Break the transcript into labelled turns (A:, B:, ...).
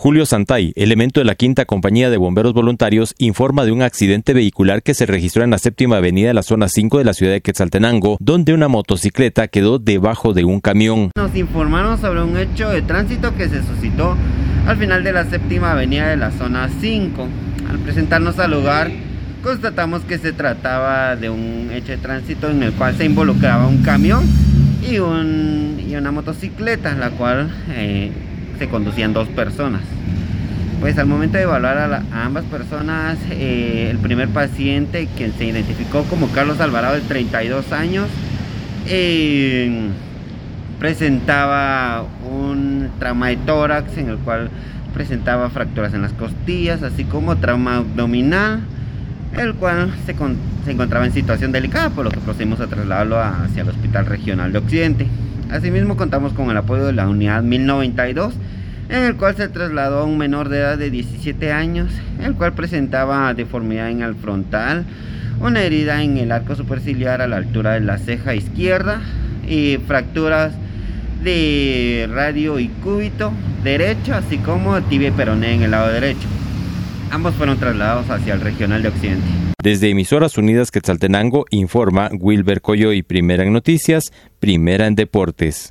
A: Julio Santay, elemento de la quinta compañía de bomberos voluntarios, informa de un accidente vehicular que se registró en la séptima avenida de la zona 5 de la ciudad de Quetzaltenango, donde una motocicleta quedó debajo de un camión.
B: Nos informaron sobre un hecho de tránsito que se suscitó al final de la séptima avenida de la zona 5. Al presentarnos al lugar, constatamos que se trataba de un hecho de tránsito en el cual se involucraba un camión y, un, y una motocicleta, la cual eh, se conducían dos personas. Pues al momento de evaluar a, ambas personas, eh, el primer paciente, quien se identificó como Carlos Alvarado, de 32 años, eh, presentaba un trauma de tórax en el cual presentaba fracturas en las costillas, así como trauma abdominal, el cual se, se encontraba en situación delicada, por lo que procedimos a trasladarlo hacia el Hospital Regional de Occidente. Asimismo, contamos con el apoyo de la unidad 1092, en el cual se trasladó a un menor de edad de 17 años, el cual presentaba deformidad en el frontal, una herida en el arco superciliar a la altura de la ceja izquierda y fracturas de radio y cúbito derecho, así como tibia y peroné en el lado derecho. Ambos fueron trasladados hacia el regional de Occidente.
A: Desde Emisoras Unidas Quetzaltenango informa Wilber Coyoy, primera en noticias, primera en deportes.